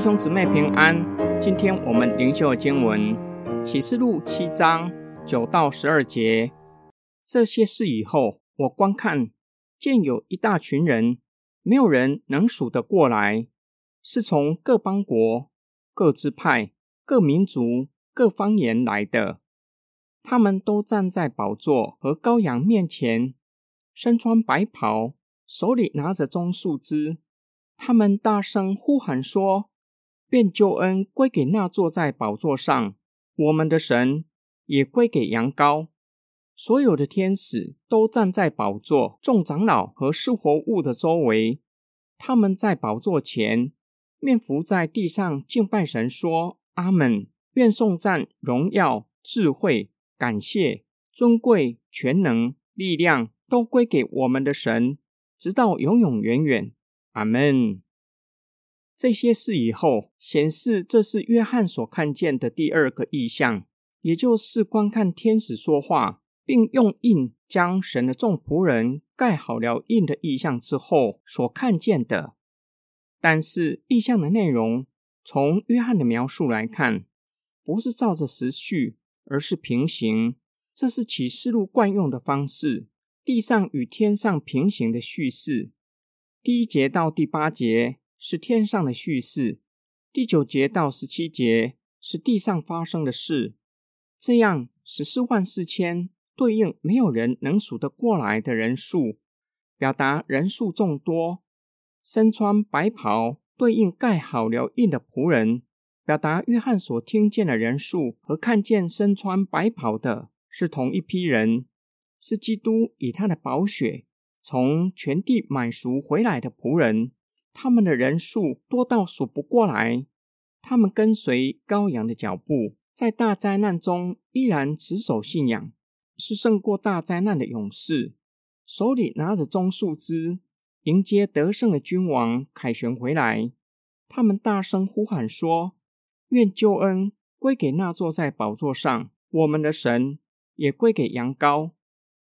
弟兄姊妹平安。今天我们灵修的经文《启示录》七章九到十二节。这些事以后，我观看，见有一大群人，没有人能数得过来，是从各邦国、各支派、各民族、各方言来的。他们都站在宝座和羔羊面前，身穿白袍，手里拿着棕树枝。他们大声呼喊说。愿救恩归给那坐在宝座上，我们的神也归给羊羔。所有的天使都站在宝座、众长老和四活物的周围。他们在宝座前面伏在地上敬拜神，说：“阿门！愿颂赞、荣耀、智慧、感谢、尊贵、全能、力量都归给我们的神，直到永永远远。阿门。”这些事以后显示，这是约翰所看见的第二个意象，也就是观看天使说话，并用印将神的众仆人盖好了印的意象之后所看见的。但是意象的内容，从约翰的描述来看，不是照着时序，而是平行。这是启示录惯用的方式，地上与天上平行的叙事。第一节到第八节。是天上的叙事，第九节到十七节是地上发生的事。这样十四万四千对应没有人能数得过来的人数，表达人数众多。身穿白袍对应盖好了印的仆人，表达约翰所听见的人数和看见身穿白袍的是同一批人，是基督以他的宝血从全地买赎回来的仆人。他们的人数多到数不过来，他们跟随羔羊的脚步，在大灾难中依然持守信仰，是胜过大灾难的勇士。手里拿着棕树枝，迎接得胜的君王凯旋回来。他们大声呼喊说：“愿救恩归给那坐在宝座上，我们的神也归给羊羔。”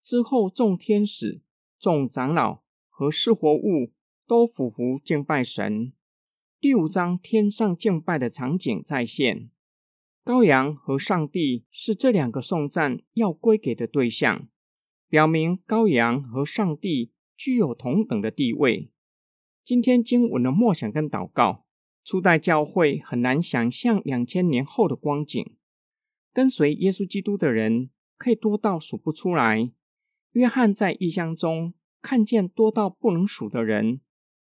之后，众天使、众长老和四活物。都俯伏敬拜神。第五章天上敬拜的场景再现，羔羊和上帝是这两个颂赞要归给的对象，表明羔羊和上帝具有同等的地位。今天经文的默想跟祷告，初代教会很难想象两千年后的光景。跟随耶稣基督的人可以多到数不出来。约翰在异象中看见多到不能数的人。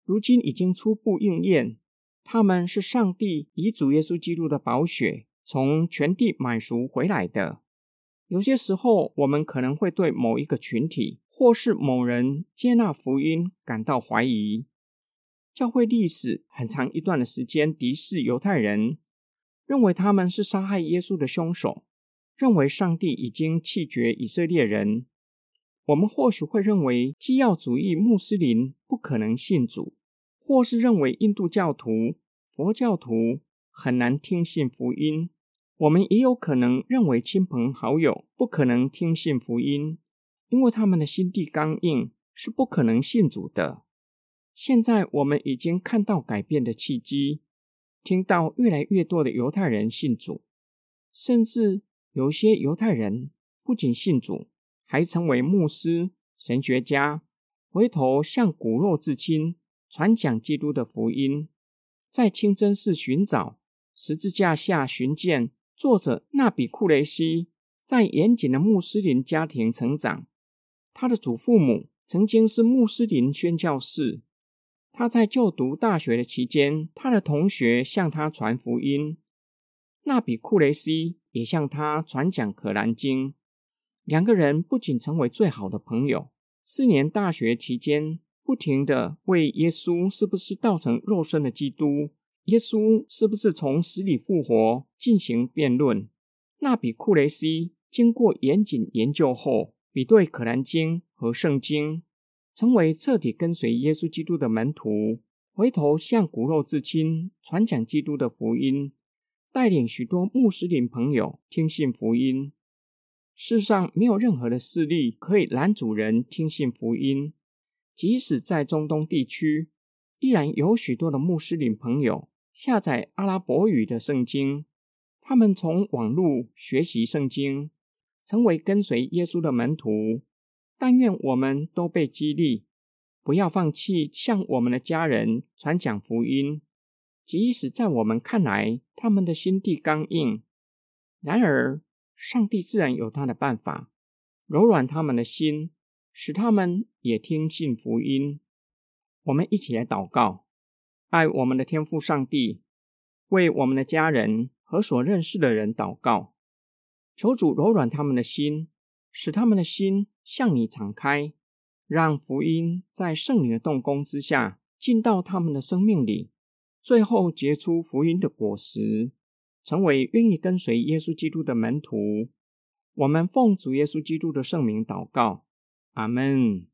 如今已经初步应验，他们是上帝以主耶稣基督的宝血从全地买赎回来的。有些时候，我们可能会对某一个群体或是某人接纳福音感到怀疑。教会历史很长一段的时间敌视犹太人，认为他们是杀害耶稣的凶手，认为上帝已经弃绝以色列人。我们或许会认为基要主义穆斯林不可能信主，或是认为印度教徒、佛教徒很难听信福音。我们也有可能认为亲朋好友不可能听信福音，因为他们的心地刚硬，是不可能信主的。现在我们已经看到改变的契机，听到越来越多的犹太人信主，甚至有些犹太人不仅信主。还成为牧师、神学家，回头向骨肉至亲传讲基督的福音，在清真寺寻找十字架下寻见作者纳比库雷西，在严谨的穆斯林家庭成长，他的祖父母曾经是穆斯林宣教士。他在就读大学的期间，他的同学向他传福音，纳比库雷西也向他传讲可兰经。两个人不仅成为最好的朋友，四年大学期间，不停的为耶稣是不是道成肉身的基督，耶稣是不是从死里复活进行辩论。纳比库雷西经过严谨研究后，比对可兰经和圣经，成为彻底跟随耶稣基督的门徒，回头向骨肉至亲传讲基督的福音，带领许多穆斯林朋友听信福音。世上没有任何的势力可以拦阻人听信福音，即使在中东地区，依然有许多的穆斯林朋友下载阿拉伯语的圣经，他们从网络学习圣经，成为跟随耶稣的门徒。但愿我们都被激励，不要放弃向我们的家人传讲福音，即使在我们看来他们的心地刚硬。然而，上帝自然有他的办法，柔软他们的心，使他们也听信福音。我们一起来祷告。爱我们的天父上帝，为我们的家人和所认识的人祷告，求主柔软他们的心，使他们的心向你敞开，让福音在圣灵的动工之下进到他们的生命里，最后结出福音的果实，成为愿意跟随耶稣基督的门徒。我们奉主耶稣基督的圣名祷告，阿门。